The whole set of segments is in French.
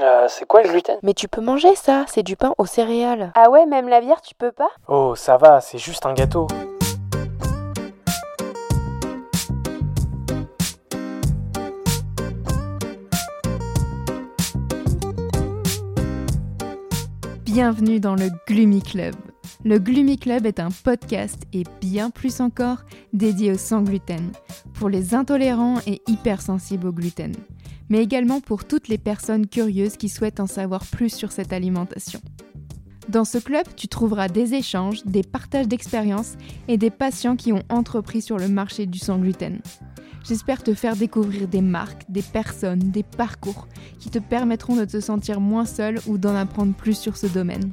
Euh, c'est quoi le gluten? Mais tu peux manger ça, c'est du pain aux céréales. Ah ouais, même la bière, tu peux pas? Oh, ça va, c'est juste un gâteau. Bienvenue dans le Gloomy Club. Le Gloomy Club est un podcast et bien plus encore dédié au sans gluten, pour les intolérants et hypersensibles au gluten, mais également pour toutes les personnes curieuses qui souhaitent en savoir plus sur cette alimentation. Dans ce club, tu trouveras des échanges, des partages d'expériences et des patients qui ont entrepris sur le marché du sans gluten. J'espère te faire découvrir des marques, des personnes, des parcours qui te permettront de te sentir moins seul ou d'en apprendre plus sur ce domaine.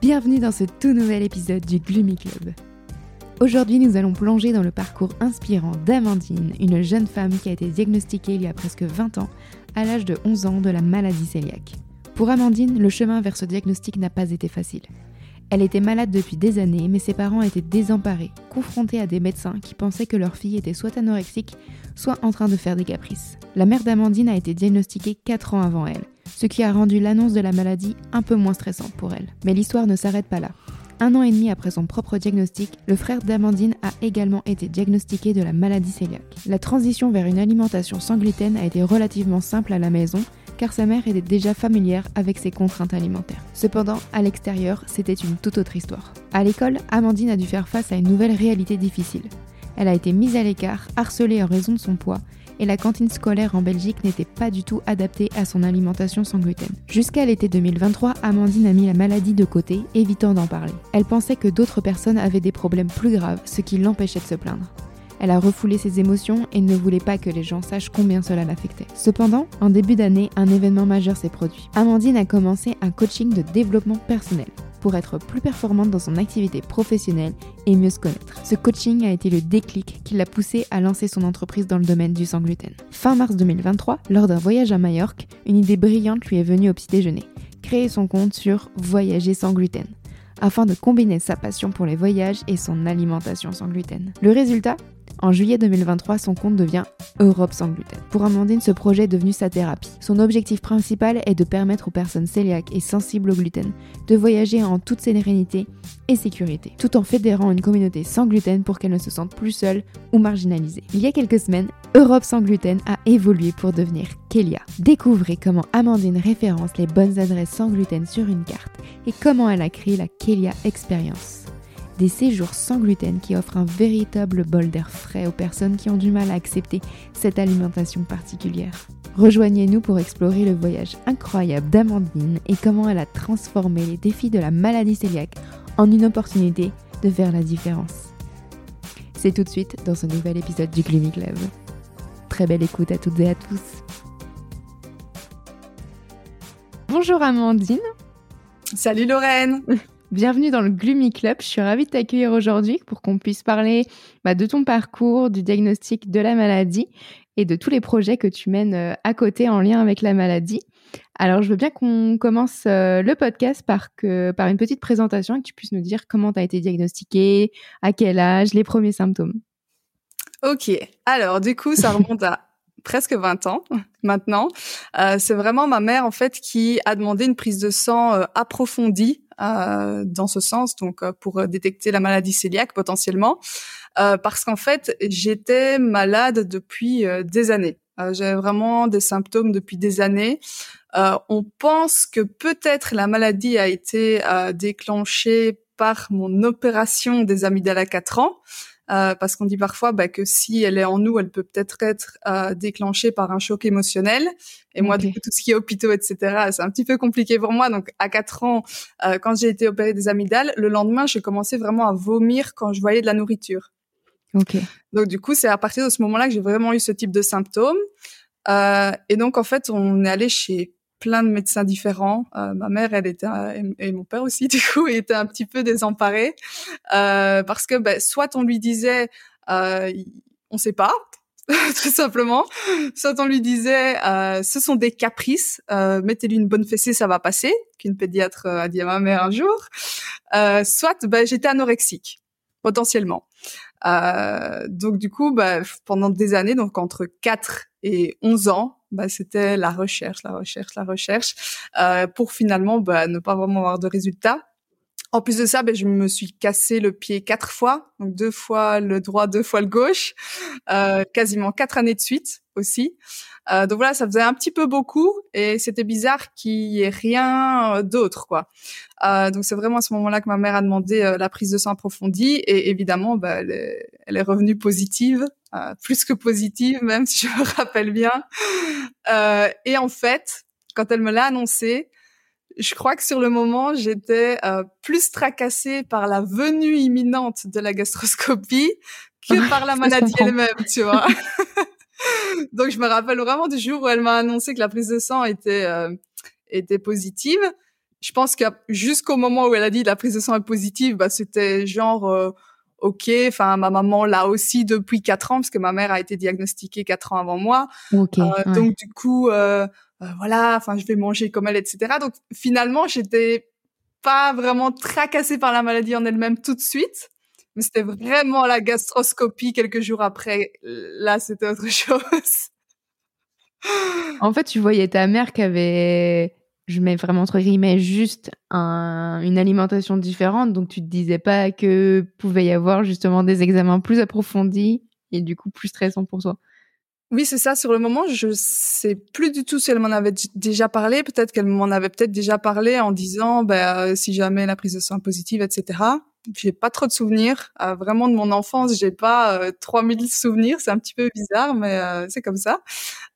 Bienvenue dans ce tout nouvel épisode du Gloomy Club. Aujourd'hui, nous allons plonger dans le parcours inspirant d'Amandine, une jeune femme qui a été diagnostiquée il y a presque 20 ans, à l'âge de 11 ans, de la maladie cœliaque. Pour Amandine, le chemin vers ce diagnostic n'a pas été facile. Elle était malade depuis des années, mais ses parents étaient désemparés, confrontés à des médecins qui pensaient que leur fille était soit anorexique, soit en train de faire des caprices. La mère d'Amandine a été diagnostiquée 4 ans avant elle, ce qui a rendu l'annonce de la maladie un peu moins stressante pour elle. Mais l'histoire ne s'arrête pas là. Un an et demi après son propre diagnostic, le frère d'Amandine a également été diagnostiqué de la maladie cœliaque. La transition vers une alimentation sans gluten a été relativement simple à la maison, car sa mère était déjà familière avec ses contraintes alimentaires. Cependant, à l'extérieur, c'était une toute autre histoire. À l'école, Amandine a dû faire face à une nouvelle réalité difficile. Elle a été mise à l'écart, harcelée en raison de son poids, et la cantine scolaire en Belgique n'était pas du tout adaptée à son alimentation sans gluten. Jusqu'à l'été 2023, Amandine a mis la maladie de côté, évitant d'en parler. Elle pensait que d'autres personnes avaient des problèmes plus graves, ce qui l'empêchait de se plaindre. Elle a refoulé ses émotions et ne voulait pas que les gens sachent combien cela l'affectait. Cependant, en début d'année, un événement majeur s'est produit. Amandine a commencé un coaching de développement personnel pour être plus performante dans son activité professionnelle et mieux se connaître. Ce coaching a été le déclic qui l'a poussée à lancer son entreprise dans le domaine du sans gluten. Fin mars 2023, lors d'un voyage à Majorque, une idée brillante lui est venue au petit déjeuner. Créer son compte sur Voyager sans gluten afin de combiner sa passion pour les voyages et son alimentation sans gluten. Le résultat? En juillet 2023, son compte devient Europe sans gluten. Pour Amandine, ce projet est devenu sa thérapie. Son objectif principal est de permettre aux personnes cœliaques et sensibles au gluten de voyager en toute sérénité et sécurité, tout en fédérant une communauté sans gluten pour qu'elles ne se sentent plus seules ou marginalisées. Il y a quelques semaines, Europe sans gluten a évolué pour devenir Kelia. Découvrez comment Amandine référence les bonnes adresses sans gluten sur une carte et comment elle a créé la Kelia Experience des séjours sans gluten qui offrent un véritable bol d'air frais aux personnes qui ont du mal à accepter cette alimentation particulière. Rejoignez-nous pour explorer le voyage incroyable d'Amandine et comment elle a transformé les défis de la maladie cœliaque en une opportunité de faire la différence. C'est tout de suite dans ce nouvel épisode du Gloomy Club. Très belle écoute à toutes et à tous. Bonjour Amandine. Salut Lorraine. Bienvenue dans le Gloomy Club. Je suis ravie de t'accueillir aujourd'hui pour qu'on puisse parler bah, de ton parcours, du diagnostic de la maladie et de tous les projets que tu mènes euh, à côté en lien avec la maladie. Alors, je veux bien qu'on commence euh, le podcast par, une petite présentation et que tu puisses nous dire comment tu as été diagnostiqué, à quel âge, les premiers symptômes. Ok, alors du coup, ça remonte à presque 20 ans maintenant. Euh, c'est vraiment ma mère en fait qui a demandé une prise de sang approfondie dans ce sens, donc euh, pour détecter la maladie cœliaque potentiellement, euh, parce qu'en fait j'étais malade depuis des années. J'avais vraiment des symptômes depuis des années. on pense que peut-être la maladie a été déclenchée par mon opération des amygdales à 4 ans. Euh, parce qu'on dit parfois bah, que si elle est en nous, elle peut peut-être être euh, déclenchée par un choc émotionnel. Et moi, du coup, tout ce qui est hôpitaux, etc., c'est un petit peu compliqué pour moi. Donc, à 4 ans, euh, quand j'ai été opérée des amygdales, le lendemain, j'ai commencé vraiment à vomir quand je voyais de la nourriture. Okay. Donc, du coup, c'est à partir de ce moment-là que j'ai vraiment eu ce type de symptômes. Euh, et donc, en fait, on est allé chez plein de médecins différents. Euh, ma mère, elle était et, mon père aussi, du coup, était un petit peu désemparé euh, parce que ben, soit on lui disait, euh, on sait pas, tout simplement, soit on lui disait, euh, ce sont des caprices, euh, mettez-lui une bonne fessée, ça va passer, qu'une pédiatre a dit à ma mère un jour. soit, ben, j'étais anorexique, potentiellement. donc du coup, ben, pendant des années, donc entre 4 et 11 ans, bah, c'était la recherche, la recherche, la recherche, euh, pour finalement bah, ne pas vraiment avoir de résultats. En plus de ça, ben, je me suis cassé le pied quatre fois, donc deux fois le droit, deux fois le gauche, euh, quasiment quatre années de suite aussi. Euh, donc voilà, ça faisait un petit peu beaucoup et c'était bizarre qu'il y ait rien euh, d'autre, quoi. Euh, donc c'est vraiment à ce moment-là que ma mère a demandé euh, la prise de sang approfondie et évidemment, bah, elle, est, elle est revenue positive, euh, plus que positive même si je me rappelle bien. et en fait, quand elle me l'a annoncé, je crois que sur le moment, j'étais euh, plus tracassée par la venue imminente de la gastroscopie que par la maladie elle-même, tu vois. Donc je me rappelle vraiment du jour où elle m'a annoncé que la prise de sang était euh, était positive. Je pense que jusqu'au moment où elle a dit la prise de sang est positive, bah c'était genre euh, ok. Enfin ma maman l'a aussi depuis quatre ans parce que ma mère a été diagnostiquée quatre ans avant moi. Okay, euh, ouais. Donc du coup euh, voilà, enfin je vais manger comme elle, etc. Donc finalement, j'étais pas vraiment tracassée par la maladie en elle-même tout de suite, mais c'était vraiment la gastroscopie quelques jours après. Là, c'était autre chose. en fait, tu voyais ta mère qui avait, je mets vraiment entre guillemets, juste un, une alimentation différente, donc tu te disais pas que pouvait y avoir justement des examens plus approfondis et du coup plus stressants pour toi. Oui, c'est ça. Sur le moment, je sais plus du tout si elle m'en avait déjà parlé. Peut-être qu'elle m'en avait peut-être déjà parlé en disant, ben, si jamais la prise de sang positive, etc. J'ai pas trop de souvenirs. Euh, vraiment de mon enfance, j'ai pas euh, 3000 souvenirs. C'est un petit peu bizarre, mais euh, c'est comme ça.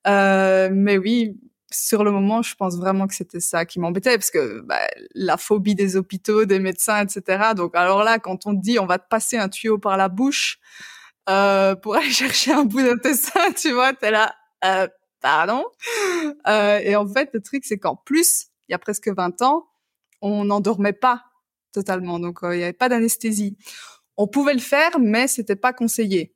Mais oui, sur le moment, je pense vraiment que c'était ça qui m'embêtait parce que bah, la phobie des hôpitaux, des médecins, etc. Donc alors là, quand on dit on va te passer un tuyau par la bouche, euh, pour aller chercher un bout d'intestin, tu vois, t'es là, euh, pardon. Euh, et en fait, le truc, c'est qu'en plus, il y a presque 20 ans, on n'endormait pas totalement, donc il n'y avait pas d'anesthésie. On pouvait le faire, mais c'était pas conseillé.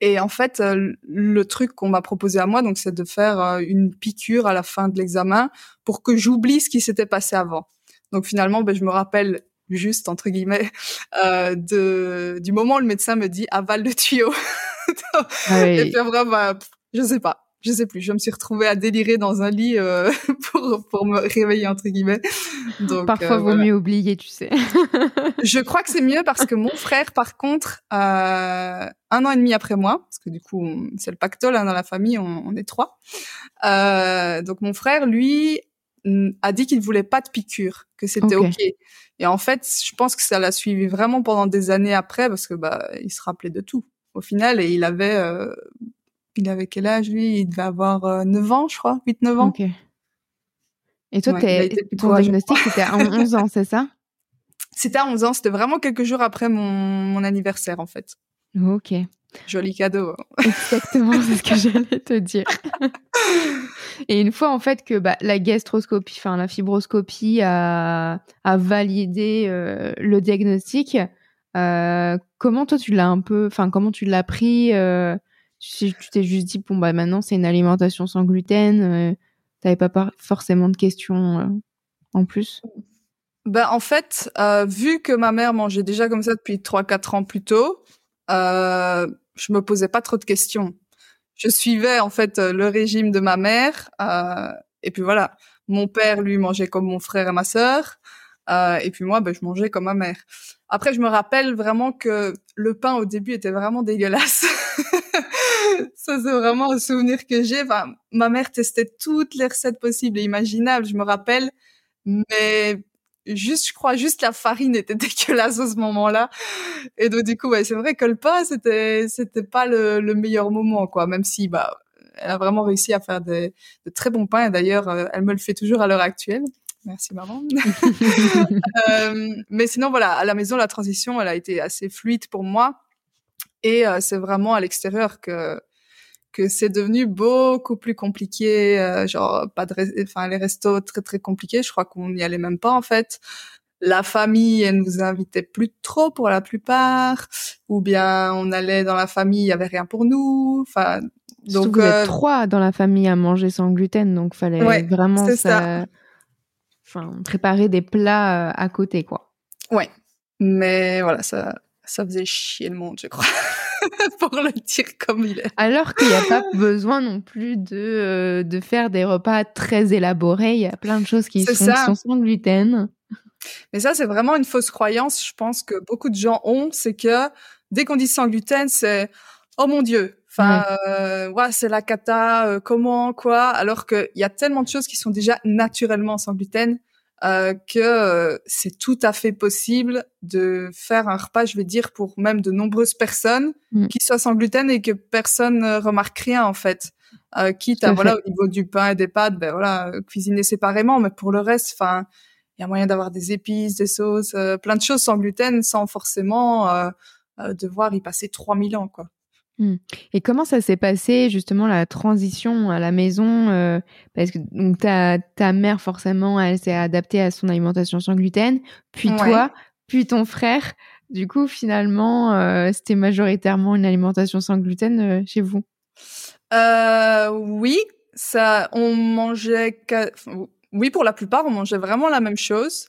Et en fait, le truc qu'on m'a proposé à moi, donc, c'est de faire une piqûre à la fin de l'examen pour que j'oublie ce qui s'était passé avant. Donc finalement, ben, je me rappelle juste entre guillemets euh, de du moment où le médecin me dit avale le tuyau ah oui. et puis après bah, je sais pas je sais plus je me suis retrouvée à délirer dans un lit euh, pour pour me réveiller entre guillemets donc parfois euh, vaut voilà. mieux oublier tu sais je crois que c'est mieux parce que mon frère par contre euh, un an et demi après moi parce que du coup c'est le pactole hein, dans la famille on, on est trois euh, donc mon frère lui a dit qu'il ne voulait pas de piqûre, que c'était ok. okay. Et en fait, je pense que ça l'a suivi vraiment pendant des années après parce que bah il se rappelait de tout au final et il avait euh, il avait quel âge lui? Il devait avoir euh, 9 ans, je crois, 8 9 ans. OK. Et toi ouais, ton diagnostic c'était à 11 ans, c'est ça? C'était à 11 ans, c'était vraiment quelques jours après mon, mon anniversaire en fait. OK. Joli cadeau. Exactement, c'est ce que j'allais te dire. Et une fois en fait que bah, la gastroscopie, enfin la fibroscopie a, a validé euh, le diagnostic, euh, comment toi tu l'as un peu, enfin comment tu l'as pris euh, Tu t'es juste dit bon bah maintenant c'est une alimentation sans gluten, euh, t'avais pas forcément de questions en plus? Ben, en fait, vu que ma mère mangeait déjà comme ça depuis 3-4 ans plus tôt, euh, je me posais pas trop de questions. Je suivais en fait le régime de ma mère euh, et puis voilà. Mon père lui mangeait comme mon frère et ma sœur euh, et puis moi ben, je mangeais comme ma mère. Après je me rappelle vraiment que le pain au début était vraiment dégueulasse. Ça c'est vraiment un souvenir que j'ai. Ma mère testait toutes les recettes possibles et imaginables. Je me rappelle, mais juste, je crois, juste la farine était dégueulasse à ce moment-là. Et donc, du coup, ouais, c'est vrai que le pain, c'était, c'était pas le, le, meilleur moment, quoi. Même si, bah, elle a vraiment réussi à faire des, de très bons pains. Et d'ailleurs, euh, elle me le fait toujours à l'heure actuelle. Merci, maman. euh, mais sinon, voilà, à la maison, la transition, elle a été assez fluide pour moi. Et euh, c'est vraiment à l'extérieur que, que c'est devenu beaucoup plus compliqué, euh, genre pas de, enfin les restos très très compliqués. Je crois qu'on n'y allait même pas en fait. La famille, elle nous invitait plus trop pour la plupart, ou bien on allait dans la famille, il y avait rien pour nous. Enfin, donc vous euh... êtes trois dans la famille à manger sans gluten, donc fallait ouais, vraiment ça. ça... Enfin, préparer des plats euh, à côté, quoi. Ouais, mais voilà, ça ça faisait chier le monde, je crois, pour le dire comme il est. Alors qu'il n'y a pas besoin non plus de, euh, de faire des repas très élaborés. Il y a plein de choses qui sont, sont, sans gluten. Mais ça, c'est vraiment une fausse croyance, je pense, que beaucoup de gens ont. C'est que dès qu'on dit sans gluten, c'est oh mon Dieu, enfin, ouais. Euh, c'est la cata, euh, comment, quoi. Alors qu'il y a tellement de choses qui sont déjà naturellement sans gluten euh, que euh, c'est tout à fait possible de faire un repas, je vais dire, pour même de nombreuses personnes mm. qui soient sans gluten et que personne ne remarque rien en fait. Euh, quitte à, voilà, au niveau du pain et des pâtes, ben voilà, cuisiner séparément, mais pour le reste, enfin, il y a moyen d'avoir des épices, des sauces, euh, plein de choses sans gluten, sans forcément euh, devoir y passer 3000 ans, quoi. Mmh. Et comment ça s'est passé justement la transition à la maison euh, Parce que donc ta, ta mère forcément elle s'est adaptée à son alimentation sans gluten, puis ouais. toi, puis ton frère. Du coup finalement euh, c'était majoritairement une alimentation sans gluten euh, chez vous? oui, ça on mangeait oui pour la plupart on mangeait vraiment la même chose.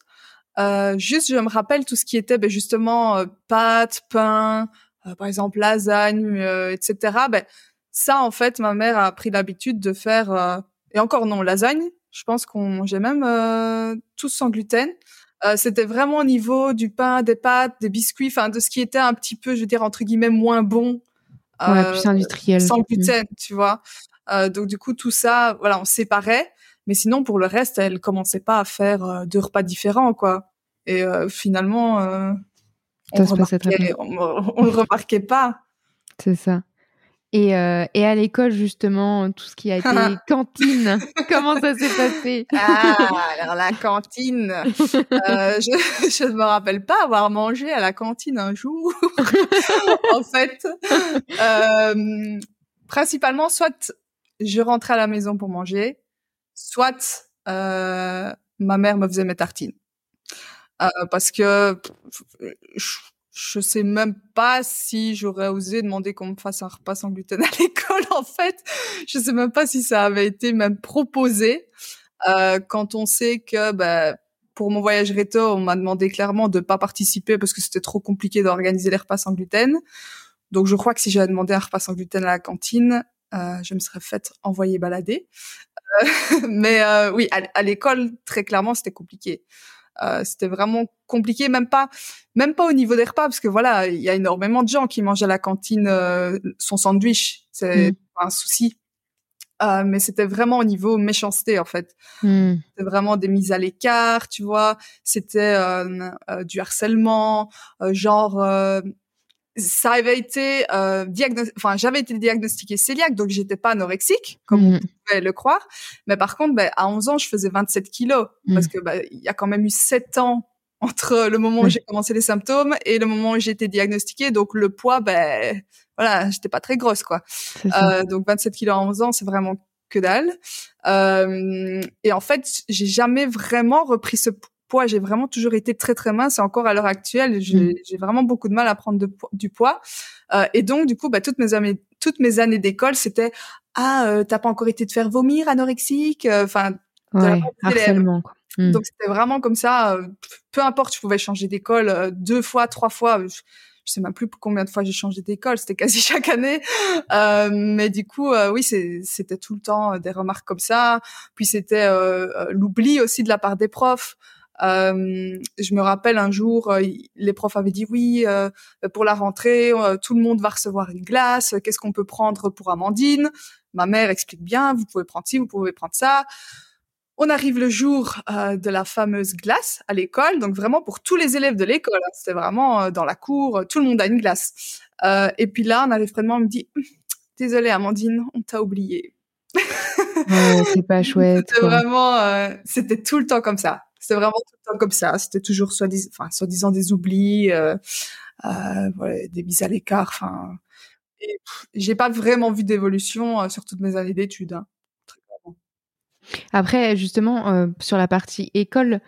juste je me rappelle tout ce qui était ben, justement pâtes, pain. Euh, par exemple lasagne, euh, etc. Ben ça en fait ma mère a pris l'habitude de faire euh, et encore non lasagne. Je pense qu'on mangeait même tous sans gluten. C'était vraiment au niveau du pain, des pâtes, des biscuits, enfin de ce qui était un petit peu, je veux dire entre guillemets moins bon. Ouais, plus industriel. Sans gluten, mmh. tu vois. donc du coup tout ça, voilà, on séparait. Mais sinon pour le reste, elle commençait pas à faire deux repas différents, quoi. Et finalement, on, on le remarquait pas. C'est ça. Et, euh, et à l'école, justement, tout ce qui a été cantine, comment ça s'est passé? Ah, alors la cantine, euh, je, ne me rappelle pas avoir mangé à la cantine un jour. en fait, euh, principalement, soit je rentrais à la maison pour manger, soit ma mère me faisait mes tartines. Euh, parce que je, sais même pas si j'aurais osé demander qu'on me fasse un repas sans gluten à l'école. En fait, je sais même pas si ça avait été même proposé. Euh, quand on sait que bah, pour mon voyage réto, on m'a demandé clairement de pas participer parce que c'était trop compliqué d'organiser les repas sans gluten. Donc je crois que si j'avais demandé un repas sans gluten à la cantine, euh, je me serais fait envoyer balader. Euh, mais euh, oui, à l'école, très clairement, c'était compliqué. Euh, c'était vraiment compliqué, même pas, même pas au niveau des repas, parce que voilà, il y a énormément de gens qui mangent à la cantine euh, son sandwich, c'est pas un souci. Euh, mais c'était vraiment au niveau méchanceté en fait. Mmh. C'était vraiment des mises à l'écart, tu vois. C'était euh, euh, du harcèlement, genre ça avait été euh, enfin j'avais été diagnostiquée cœliaque donc j'étais pas anorexique comme mmh. on pouvait le croire. Mais par contre ben, à 11 ans je faisais 27 kilos. Mmh. parce que ben, il y a quand même eu 7 ans entre le moment où j'ai commencé les symptômes et le moment où j'ai été diagnostiquée. Donc le poids ben voilà j'étais pas très grosse quoi. Euh, donc 27 kilos à 11 ans c'est vraiment que dalle. Euh, et en fait j'ai jamais vraiment repris ce poids, j'ai vraiment toujours été très très mince et encore à l'heure actuelle, j'ai mmh. vraiment beaucoup de mal à prendre de, du poids. Euh, et donc du coup, bah, toutes mes années, toutes mes années d'école, c'était ah euh, t'as pas encore été te faire vomir anorexique, euh, enfin ouais, harcèlement. Quoi. Mmh. Donc c'était vraiment comme ça. Euh, peu importe, je pouvais changer d'école euh, deux fois, trois fois. Je, je sais même plus combien de fois j'ai changé d'école, c'était quasi chaque année. Euh, mais du coup, euh, oui, c'était tout le temps des remarques comme ça. Puis c'était euh, l'oubli aussi de la part des profs. Euh, je me rappelle un jour, euh, les profs avaient dit oui, euh, pour la rentrée, euh, tout le monde va recevoir une glace. Qu'est-ce qu'on peut prendre pour Amandine? Ma mère explique bien, vous pouvez prendre ci, vous pouvez prendre ça. On arrive le jour euh, de la fameuse glace à l'école, donc vraiment pour tous les élèves de l'école. Hein, C'était vraiment dans la cour, tout le monde a une glace. et puis là, on arrive vraiment, on me dit, désolée Amandine, on t'a oublié. ouais, c'est pas chouette. C'était vraiment, c'était tout le temps comme ça. C'était vraiment tout le temps comme ça. C'était toujours soi-disant, enfin, des oublis, euh, euh, des mises à l'écart. Enfin, j'ai pas vraiment vu d'évolution euh, sur toutes mes années d'études. Hein, Après, justement, sur la partie école,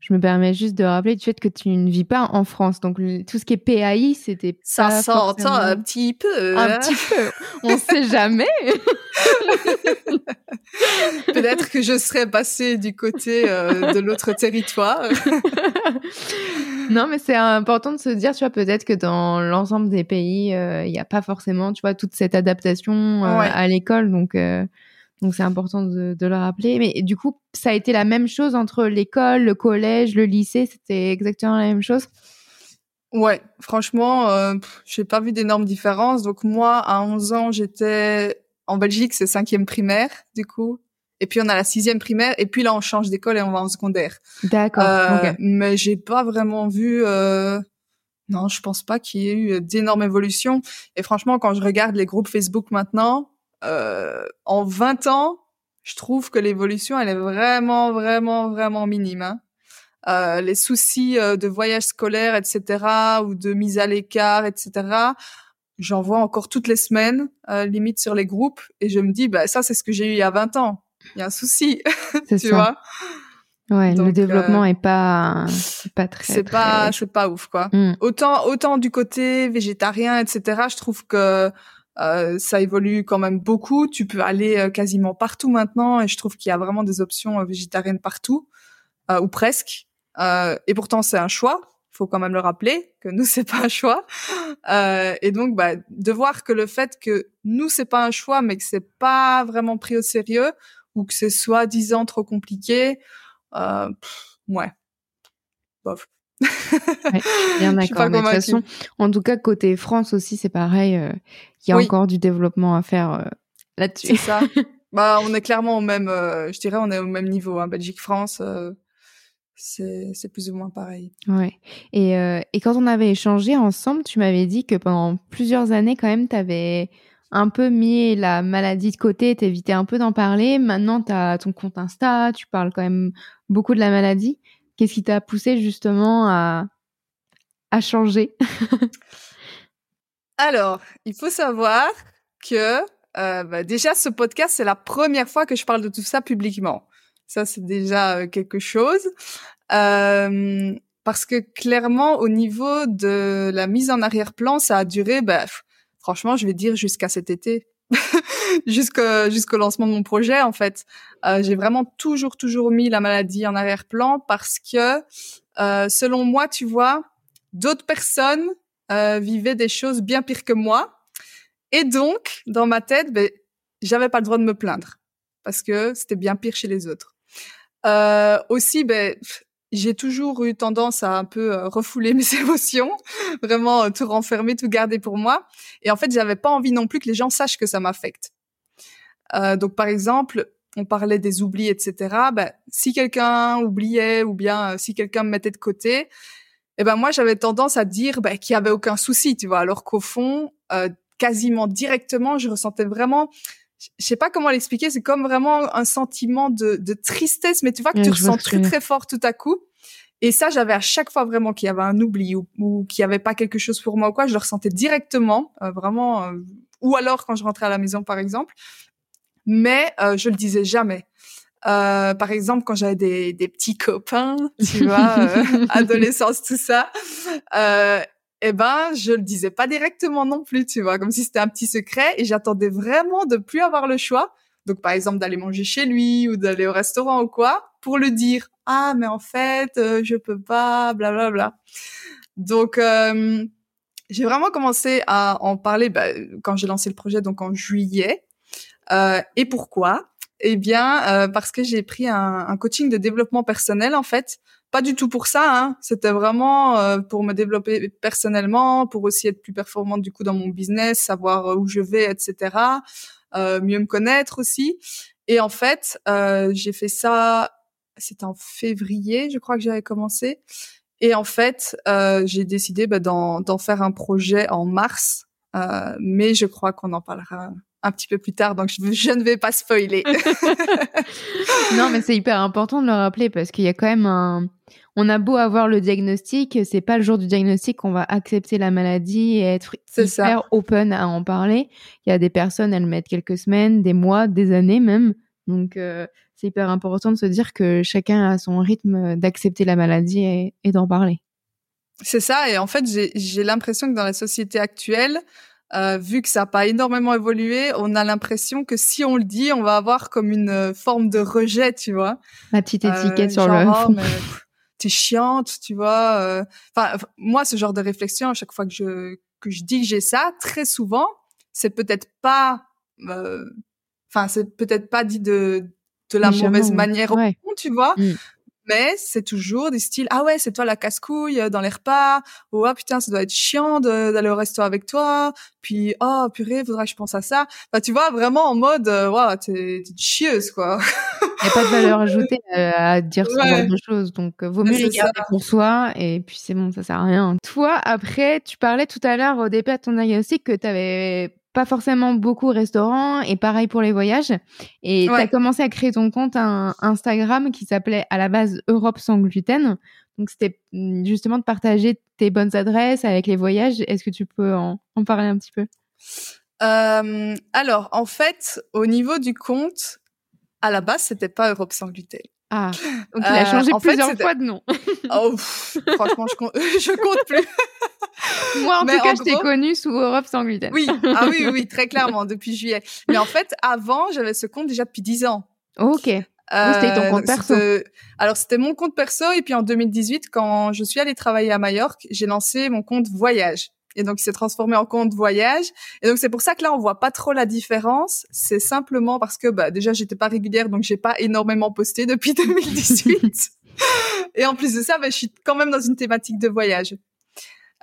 je me permets juste de rappeler du fait que tu ne vis pas en France. Donc, tout ce qui est PAI, c'était Ça s'entend forcément- un petit peu. Un hein. petit peu. On sait jamais. Peut-être que je serais passée du côté euh, de l'autre territoire. non, mais c'est important de se dire, tu vois, peut-être que dans l'ensemble des pays, euh, il n'y a pas forcément, tu vois, toute cette adaptation euh, Ouais. à l'école. Donc, donc c'est important de, de le rappeler. Mais du coup, ça a été la même chose entre l'école, le collège, le lycée? C'était exactement la même chose? Ouais, franchement, euh, j'ai pas vu d'énormes différences. Donc moi, à 11 ans, j'étais en Belgique, c'est cinquième primaire, du coup. Et puis on a la sixième primaire, et puis là on change d'école et on va en secondaire. D'accord. Euh, ok. Mais j'ai pas vraiment vu. euh, Non, je pense pas qu'il y ait eu d'énormes évolutions. Et franchement, quand je regarde les groupes Facebook maintenant, euh, en 20 ans, je trouve que l'évolution, elle est vraiment, vraiment, vraiment minime. hein. Euh, les soucis euh, de voyage scolaire, etc., ou de mise à l'écart, etc. J'en vois encore toutes les semaines, euh, limite sur les groupes, et je me dis, bah ça, c'est ce que j'ai eu il y a 20 ans. Il y a un souci, tu ça. vois. Ouais, le développement euh, est pas, c'est pas très. C'est pas, très- c'est pas ouf, quoi. Hmm. Autant, autant du côté végétarien, etc. Je trouve que euh, ça évolue quand même beaucoup. Tu peux aller euh, quasiment partout maintenant, et je trouve qu'il y a vraiment des options euh, végétariennes partout, euh, ou presque. Euh, et pourtant, c'est un choix. Faut quand même le rappeler que nous, c'est pas un choix. Et donc, bah, de voir que le fait que nous, c'est pas un choix, mais que c'est pas vraiment pris au sérieux, ou que c'est soi-disant trop compliqué, euh, pff, ouais, bof. Ouais, Bien d'accord. de toute façon, en tout cas, côté France aussi, c'est pareil. euh, Il y a Oui. encore du développement à faire euh, C'est là-dessus. ça. bah, on est clairement au même, euh, je dirais, on est au même niveau. Hein. Belgique-France, c'est c'est plus ou moins pareil. Ouais. Et, et quand on avait échangé ensemble, tu m'avais dit que pendant plusieurs années, quand même, tu avais un peu mis la maladie de côté, t'évitais un peu d'en parler. Maintenant, tu as ton compte Insta, tu parles quand même beaucoup de la maladie. Qu'est-ce qui t'a poussé justement à, changer? Alors, il faut savoir que euh, bah, déjà ce podcast c'est la première fois que je parle de tout ça publiquement. Ça c'est déjà euh, quelque chose. Euh, parce que clairement au niveau de la mise en arrière-plan ça a duré, bah, franchement je vais dire jusqu'à cet été, jusqu'au lancement de mon projet en fait. Euh, J'ai vraiment toujours toujours mis la maladie en arrière-plan parce que euh, selon moi tu vois d'autres personnes euh, vivaient des choses bien pires que moi. Et donc, dans ma tête, ben, j'avais pas le droit de me plaindre parce que c'était bien pire chez les autres. Euh, aussi, ben, j'ai toujours eu tendance à un peu euh, refouler mes émotions, vraiment euh, tout renfermer, tout garder pour moi. Et en fait, j'avais pas envie non plus que les gens sachent que ça m'affecte. Euh, donc, par exemple, on parlait des oublis, etc. Ben, si quelqu'un oubliait ou bien euh, si quelqu'un me mettait de côté, eh ben moi j'avais tendance à dire ben, qu'il y avait aucun souci, tu vois, alors qu'au fond, quasiment directement, je ressentais vraiment, je sais pas comment l'expliquer, c'est comme vraiment un sentiment de, de tristesse, mais tu vois que tu ressens très très fort tout à coup. Et ça, j'avais à chaque fois vraiment qu'il y avait un oubli ou, ou qu'il y avait pas quelque chose pour moi ou quoi, je le ressentais directement, euh, vraiment, euh, ou alors quand je rentrais à la maison par exemple, mais euh, je le disais jamais. Euh, par exemple, quand j'avais des, des petits copains, tu vois, euh, adolescence, tout ça, euh, eh ben, je le disais pas directement non plus, tu vois, comme si c'était un petit secret, et j'attendais vraiment de plus avoir le choix. Donc, par exemple, d'aller manger chez lui ou d'aller au restaurant ou quoi, pour le dire. Ah, mais en fait, euh, je peux pas, blablabla. Bla, bla. Donc, euh, j'ai vraiment commencé à en parler bah, quand j'ai lancé le projet, donc en juillet. Euh, et pourquoi? Eh bien, euh, parce que j'ai pris un, un coaching de développement personnel, en fait. Pas du tout pour ça, hein. c'était vraiment euh, pour me développer personnellement, pour aussi être plus performante du coup dans mon business, savoir euh, où je vais, etc. Euh, mieux me connaître aussi. Et en fait, euh, j'ai fait ça, c'était en février, je crois que j'avais commencé. Et en fait, euh, j'ai décidé bah, d'en faire un projet en mars, mais je crois qu'on en parlera un petit peu plus tard, donc je, je ne vais pas spoiler. non, mais c'est hyper important de le rappeler parce qu'il y a quand même un. On a beau avoir le diagnostic, c'est pas le jour du diagnostic qu'on va accepter la maladie et être hyper ça. open à en parler. Il y a des personnes, elles mettent quelques semaines, des mois, des années même. Donc, euh, c'est hyper important de se dire que chacun a son rythme d'accepter la maladie et, et d'en parler. C'est ça, et en fait, j'ai l'impression que dans la société actuelle, euh, vu que ça n'a pas énormément évolué, on a l'impression que si on le dit, on va avoir comme une euh, forme de rejet, tu vois. La petite étiquette sur le oh, T'es chiante, tu vois. Euh. Enfin, moi, ce genre de réflexion, à chaque fois que je que je dis que j'ai ça, très souvent, c'est peut-être pas, enfin, c'est peut-être pas dit de de la mauvaise manière, ouais. tu vois. Mm mais c'est toujours des styles ah ouais c'est toi la casse-couille euh, dans les repas ou ah putain ça doit être chiant d'aller au resto avec toi puis oh purée faudra que je pense à ça. Bah tu vois vraiment en mode euh, wow, t'es chieuse quoi. Il n'y a pas de valeur ajoutée euh, à dire ce genre de choses. Donc vaut mieux les garder pour soi et puis c'est bon ça sert à rien. Toi après tu parlais tout à l'heure au départ de ton diagnostic que tu avais pas forcément beaucoup restaurant et pareil pour les voyages. Et tu as commencé à créer ton compte un Instagram qui s'appelait à la base Europe sans gluten. Donc c'était mm, justement de partager tes bonnes adresses avec les voyages. Est-ce que tu peux en, parler un petit peu? Euh, Alors en fait, au niveau du compte, à la base c'était pas Europe sans gluten. Ah, donc il a euh, changé plusieurs fois de nom. oh, franchement, je compte, je compte plus. Moi, en tout cas, je t'ai connu sous Europe sans gluten. Oui, ah oui, oui, très clairement, depuis juillet. Mais en fait, avant, j'avais ce compte déjà depuis 10 ans. Ok. c'était ton compte perso. Alors, c'était mon compte perso. Et puis, en 2018, quand je suis allée travailler à Majorque, j'ai lancé mon compte voyage. Et donc, il s'est transformé en compte voyage. Et donc, c'est pour ça que là, on voit pas trop la différence. C'est simplement parce que, bah, déjà, j'étais pas régulière, donc j'ai pas énormément posté depuis 2018. et en plus de ça, bah, je suis quand même dans une thématique de voyage.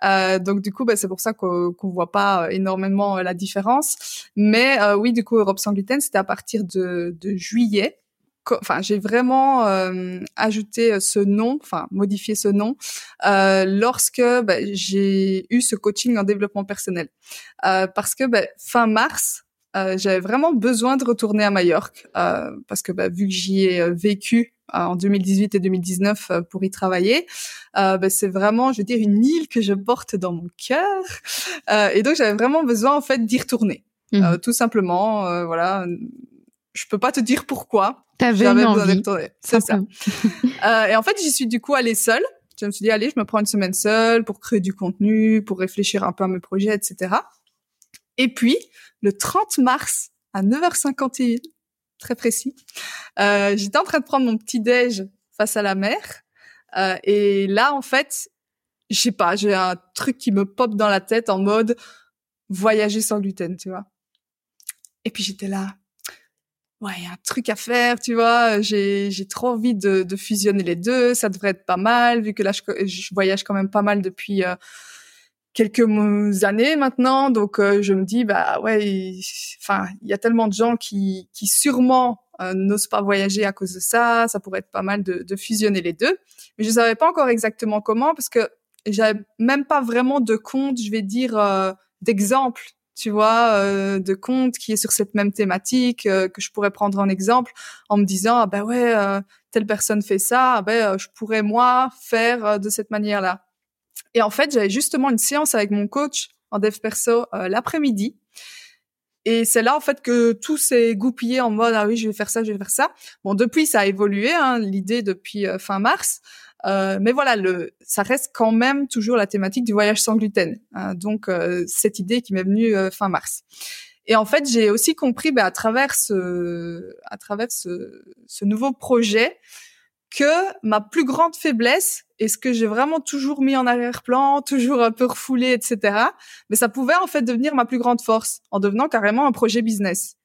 Euh, donc du coup, bah, c'est pour ça qu'on ne voit pas énormément la différence. Mais euh, oui, du coup, Europe sans gluten, c'était à partir de, de juillet enfin j'ai vraiment euh, ajouté euh, ce nom, enfin modifié ce nom euh, lorsque bah, j'ai eu ce coaching en développement personnel, euh, parce que bah, fin mars euh, j'avais vraiment besoin de retourner à Majorque parce que bah, vu que j'y ai vécu en 2018 et 2019 pour y travailler, bah, c'est vraiment, je veux dire, une île que je porte dans mon cœur, et donc j'avais vraiment besoin en fait d'y retourner. Mmh. tout simplement, voilà, je peux pas te dire pourquoi. J'avais besoin d'être C'est ça. euh, et en fait, j'y suis du coup allée seule. Je me suis dit, allez, je me prends une semaine seule pour créer du contenu, pour réfléchir un peu à mes projets, etc. Et puis, le 30 mars, à 9h51, très précis, euh, j'étais en train de prendre mon petit déj face à la mer. Euh, et là, en fait, je sais pas, j'ai un truc qui me pop dans la tête en mode voyager sans gluten, tu vois. Et puis j'étais là, ouais, y a un truc à faire, tu vois. J'ai j'ai trop envie de, de fusionner les deux. Ça devrait être pas mal vu que là je, voyage quand même pas mal depuis euh, quelques années maintenant. Donc euh, je me dis bah ouais, enfin il y a tellement de gens qui qui sûrement euh, n'osent pas voyager à cause de ça. Ça pourrait être pas mal de, de fusionner les deux. Mais je savais pas encore exactement comment parce que j'avais même pas vraiment de compte, je vais dire d'exemple tu vois, euh, de compte qui est sur cette même thématique euh, que je pourrais prendre en exemple en me disant ah ben ouais euh, telle personne fait ça, ah ben je pourrais moi faire de cette manière-là. Et en fait j'avais justement une séance avec mon coach en dev perso l'après-midi. Et c'est là en fait que tout s'est goupillé en mode ah oui je vais faire ça je vais faire ça. Bon depuis ça a évolué hein, l'idée depuis fin mars. Euh, mais voilà, le, ça reste quand même toujours la thématique du voyage sans gluten. Hein, donc euh, cette idée qui m'est venue euh, fin mars. Et en fait, j'ai aussi compris bah, à travers ce, à travers ce, ce nouveau projet que ma plus grande faiblesse et ce que j'ai vraiment toujours mis en arrière-plan, toujours un peu refoulé, etc. Mais ça pouvait en fait devenir ma plus grande force en devenant carrément un projet business.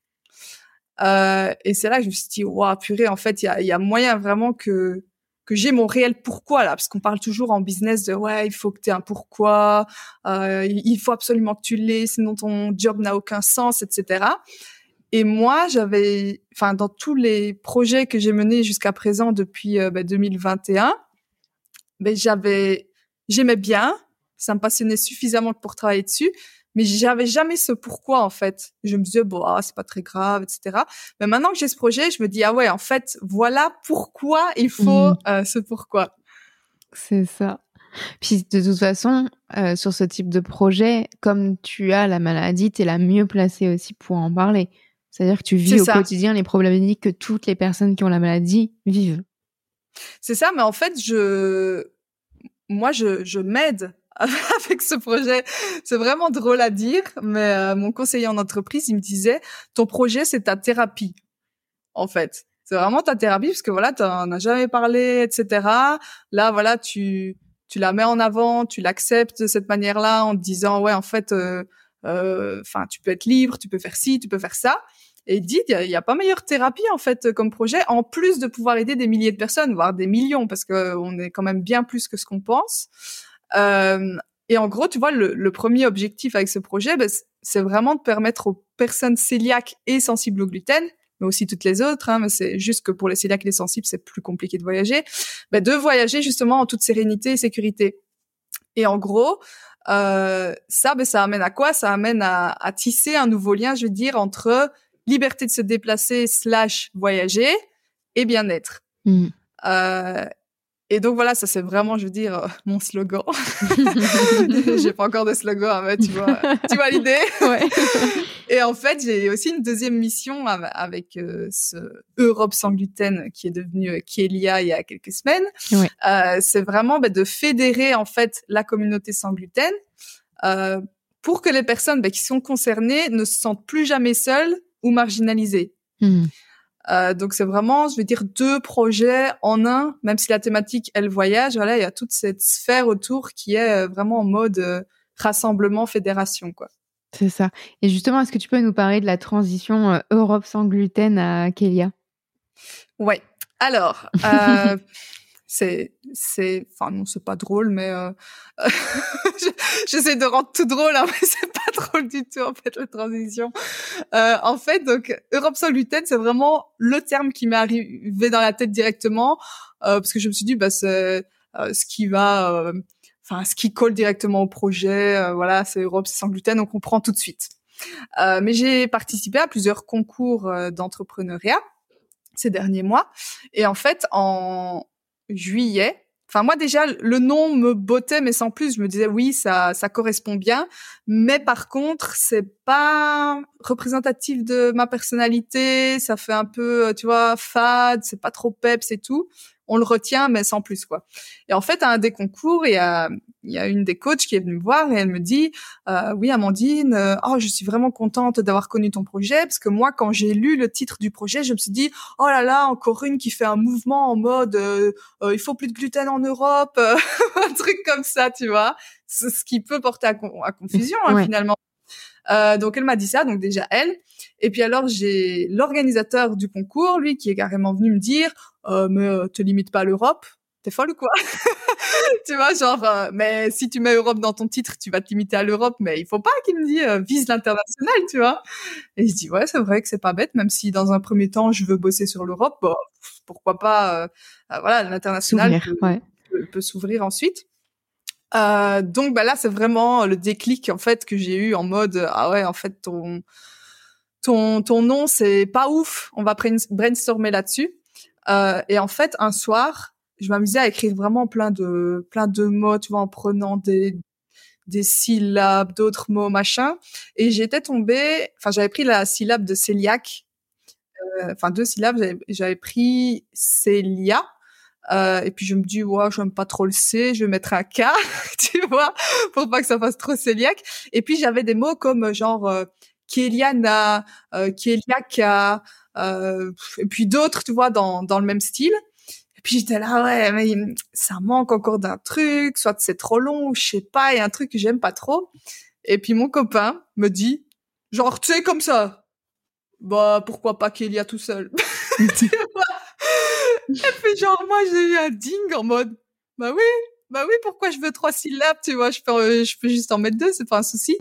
Euh, et c'est là que je me suis dit, waouh, purée, en fait, il y a, y a moyen vraiment que que j'ai mon réel pourquoi là, parce qu'on parle toujours en business de ouais, il faut que tu aies un pourquoi, euh, il faut absolument que tu l'aies, sinon ton job n'a aucun sens, etc. Et moi, j'avais, enfin, dans tous les projets que j'ai menés jusqu'à présent depuis 2021, euh, ben, j'avais, j'aimais bien, ça me passionnait suffisamment pour travailler dessus, mais j'avais jamais ce pourquoi en fait. Je me disais bon, ah, c'est pas très grave, etc. Mais maintenant que j'ai ce projet, je me dis ah ouais, en fait, voilà pourquoi il faut mmh. euh, ce pourquoi. C'est ça. Puis de toute façon, euh, sur ce type de projet, comme tu as la maladie, tu es la mieux placée aussi pour en parler. C'est-à-dire que tu vis au quotidien les problématiques que toutes les personnes qui ont la maladie vivent. C'est ça, mais en fait, je, moi, je, je m'aide avec ce projet. C'est vraiment drôle à dire, mais euh, mon conseiller en entreprise, il me disait, ton projet, c'est ta thérapie, en fait. C'est vraiment ta thérapie, parce que voilà, tu n'en as jamais parlé, etc. Là, voilà, tu, tu la mets en avant, tu l'acceptes de cette manière-là, en te disant, ouais, en fait, euh, euh, enfin, tu peux être libre, tu peux faire ci, tu peux faire ça. Et dit, il y, a pas meilleure thérapie en fait comme projet, en plus de pouvoir aider des milliers de personnes, voire des millions, parce que on est quand même bien plus que ce qu'on pense. Euh, et en gros, tu vois, le, le, premier objectif avec ce projet, ben, c'est vraiment de permettre aux personnes cœliaques et sensibles au gluten, mais aussi toutes les autres, hein, mais c'est juste que pour les cœliaques et les sensibles, c'est plus compliqué de voyager, ben, de voyager justement en toute sérénité et sécurité. Et en gros, euh, ça, ben, ça amène à quoi? Ça amène à, à, tisser un nouveau lien, je veux dire, entre liberté de se déplacer slash voyager et bien-être. Mmh. Euh, et donc voilà, ça c'est vraiment, je veux dire, euh, mon slogan. j'ai pas encore de slogan, mais tu vois, tu vois l'idée. Ouais. Et en fait, j'ai aussi une deuxième mission avec euh, ce Europe sans gluten qui est devenu euh, Kélia il y a quelques semaines. Ouais. Euh, c'est vraiment bah, de fédérer en fait la communauté sans gluten pour que les personnes bah, qui sont concernées ne se sentent plus jamais seules ou marginalisées. Mmh. Euh, donc c'est vraiment, je vais dire, deux projets en un, même si la thématique elle voyage. Voilà, il y a toute cette sphère autour qui est euh, vraiment en mode euh, rassemblement, fédération, quoi. C'est ça. Et justement, est-ce que tu peux nous parler de la transition Europe sans gluten à Kélia Ouais. Alors, c'est c'est enfin non c'est pas drôle mais euh, j'essaie de rendre tout drôle hein, mais c'est pas drôle du tout en fait la transition. Euh, en fait donc Europe sans gluten c'est vraiment le terme qui m'est arrivé dans la tête directement euh, parce que je me suis dit bah c'est euh, ce qui va euh, enfin ce qui colle directement au projet euh, voilà c'est Europe sans gluten on comprend tout de suite. Mais j'ai participé à plusieurs concours d'entrepreneuriat ces derniers mois. Et en fait en juillet. Enfin, moi déjà, le nom me bottait, mais sans plus, je me disais oui, ça, ça correspond bien. Mais par contre, c'est pas représentatif de ma personnalité. Ça fait un peu, tu vois, fade. C'est pas trop peps et tout on le retient, mais sans plus, quoi. Et en fait, à un des concours, il y a, il y a une des coachs qui est venue me voir et elle me dit, euh, oui, Amandine, euh, oh, je suis vraiment contente d'avoir connu ton projet parce que moi, quand j'ai lu le titre du projet, je me suis dit, oh là là, encore une qui fait un mouvement en mode, euh, il faut plus de gluten en Europe, un truc comme ça, tu vois. Ce qui peut porter à, confusion, hein, finalement. Euh, donc elle m'a dit ça, donc déjà elle. Et puis alors j'ai l'organisateur du concours, lui, qui est carrément venu me dire, euh, mais euh, te limite pas à l'Europe. T'es folle ou quoi? Tu vois, genre, euh, mais si tu mets Europe dans ton titre, tu vas te limiter à l'Europe, mais il faut pas qu'il me dise vise l'international, tu vois? Et je dis ouais, c'est vrai que c'est pas bête, même si dans un premier temps je veux bosser sur l'Europe, bon, pourquoi pas, voilà, l'international peut, peut s'ouvrir ensuite. Euh, donc bah là c'est vraiment le déclic en fait que j'ai eu en mode ah ouais en fait ton ton ton nom c'est pas ouf on va brainstormer là-dessus euh, et en fait un soir je m'amusais à écrire vraiment plein de plein de mots tu vois en prenant des des syllabes d'autres mots machin et j'étais tombée enfin j'avais pris la syllabe de céliaque euh, enfin deux syllabes j'avais pris célia euh, et puis je me dis, ouais, j'aime pas trop le C, je vais mettre un K, tu vois, pour pas que ça fasse trop cœliaque. Et puis j'avais des mots comme euh, genre euh, Kéliana, euh, Kéliaka, euh, et puis d'autres, tu vois, dans, dans le même style. Puis j'étais là, ouais, mais ça manque encore d'un truc, soit c'est trop long, je sais pas, il y a un truc que j'aime pas trop. Et puis mon copain me dit, genre, tu sais, comme ça, bah pourquoi pas Kélia tout seul? Et puis genre moi j'ai eu un ding en mode bah oui, bah oui, pourquoi je veux trois syllabes, tu vois, je peux je peux juste en mettre deux, c'est pas un souci.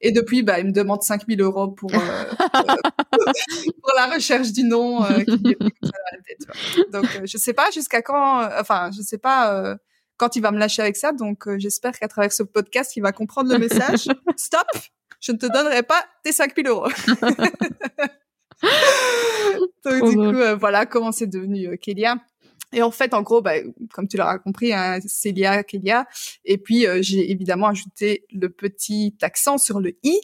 Et depuis bah il me demande 5000 euros pour euh, pour la recherche du nom euh, qui est la tête, Donc euh, je sais pas jusqu'à quand enfin, je sais pas quand il va me lâcher avec ça, donc j'espère qu'à travers ce podcast, il va comprendre le message. Stop, je ne te donnerai pas tes 5000 euros. Donc du coup, euh, voilà comment c'est devenu euh, Kélia. Et en fait, en gros, bah, comme tu l'auras compris, hein, Célia, Kélia. Et puis, euh, j'ai évidemment ajouté le petit accent sur le i.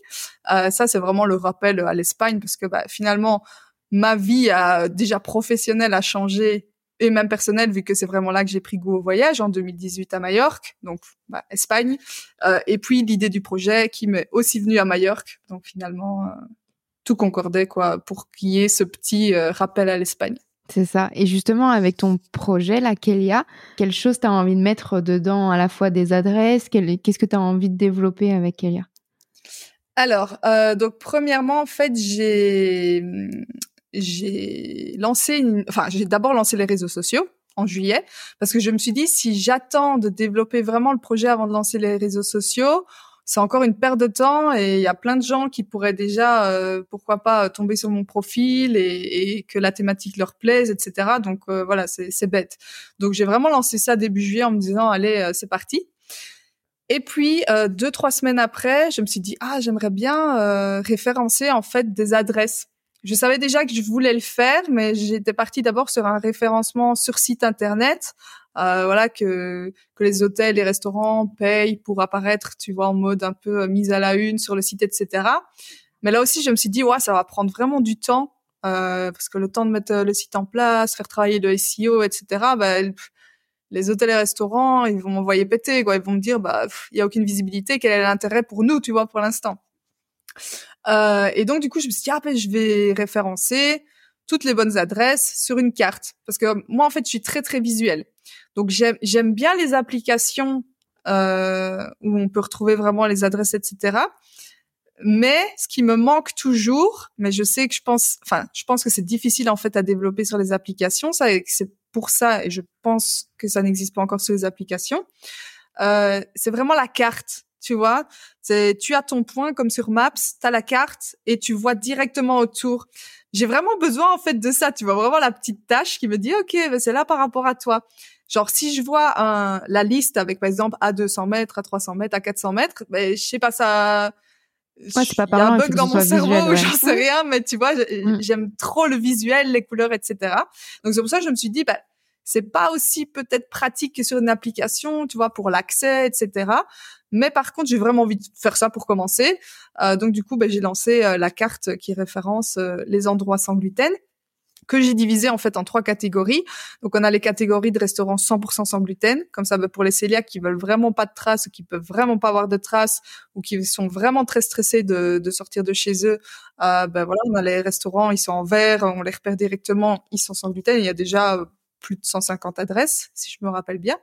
Euh, ça, c'est vraiment le rappel à l'Espagne parce que bah, finalement, ma vie a déjà professionnelle a changé et même personnelle vu que c'est vraiment là que j'ai pris goût au voyage en 2018 à Majorque, donc bah, Espagne. Euh, et puis l'idée du projet qui m'est aussi venue à Majorque. Donc finalement, tout concordait quoi pour qu'il y ait ce petit rappel à l'Espagne. C'est ça. Et justement, avec ton projet, la Kélia, quelle chose tu as envie de mettre dedans à la fois des adresses? Qu'est-ce que tu as envie de développer avec Kélia? Alors, euh, donc premièrement, en fait, j'ai lancé enfin j'ai d'abord lancé les réseaux sociaux en juillet parce que je me suis dit si j'attends de développer vraiment le projet avant de lancer les réseaux sociaux c'est encore une perte de temps et il y a plein de gens qui pourraient déjà, euh, pourquoi pas, tomber sur mon profil et, et, que la thématique leur plaise, etc. Donc euh, voilà, c'est bête. Donc j'ai vraiment lancé ça début juillet en me disant, allez, euh, c'est parti. Et puis deux trois semaines après, je me suis dit ah j'aimerais bien référencer en fait des adresses. Je savais déjà que je voulais le faire, mais j'étais partie d'abord sur un référencement sur site internet euh, voilà que que les hôtels, les restaurants payent pour apparaître, tu vois, en mode un peu euh, mise à la une sur le site, etc. Mais là aussi, je me suis dit, ouais, ça va prendre vraiment du temps euh, parce que le temps de mettre euh, le site en place, faire travailler le SEO, etc. Bah, les hôtels et restaurants, ils vont m'envoyer péter, quoi. Ils vont me dire, bah, il y a aucune visibilité, quel est l'intérêt pour nous, tu vois, pour l'instant? Euh, et donc, du coup, je me suis dit, ah, ben, je vais référencer toutes les bonnes adresses sur une carte. Parce que moi, en fait, je suis très, très visuelle. Donc, j'aime bien les applications euh, où on peut retrouver vraiment les adresses, etc. Mais ce qui me manque toujours, mais je sais que je pense, enfin, je pense que c'est difficile en fait à développer sur les applications. Ça, c'est pour ça, et je pense que ça n'existe pas encore sur les applications. Euh, c'est vraiment la carte tu vois. C'est, tu as ton point comme sur Maps, tu as la carte et tu vois directement autour j'ai vraiment besoin en fait de ça. Tu vois vraiment la petite tâche qui me dit ok, ben, c'est là par rapport à toi. Genre si je vois un, la liste avec par exemple à 200 mètres, à 300 mètres, à 400 mètres, ben je sais pas ça. Ouais, c'est pas Il y a un bug dans mon cerveau ou j'en sais rien, mais tu vois, mm. j'aime trop le visuel, les couleurs, etc. Donc c'est pour ça que je me suis dit, bah, c'est pas aussi peut-être pratique que sur une application, tu vois, pour l'accès, etc. Mais par contre, j'ai vraiment envie de faire ça pour commencer. Euh, donc du coup, ben, j'ai lancé euh, la carte qui référence euh, les endroits sans gluten que j'ai divisé en fait en trois catégories. Donc on a les catégories de restaurants 100% sans gluten, comme ça ben, pour les cœliaques qui veulent vraiment pas de traces, ou qui peuvent vraiment pas avoir de traces, ou qui sont vraiment très stressés de, sortir de chez eux. Ben voilà, on a les restaurants, ils sont en vert, on les repère directement, ils sont sans gluten. Il y a déjà plus de 150 adresses, si je me rappelle bien.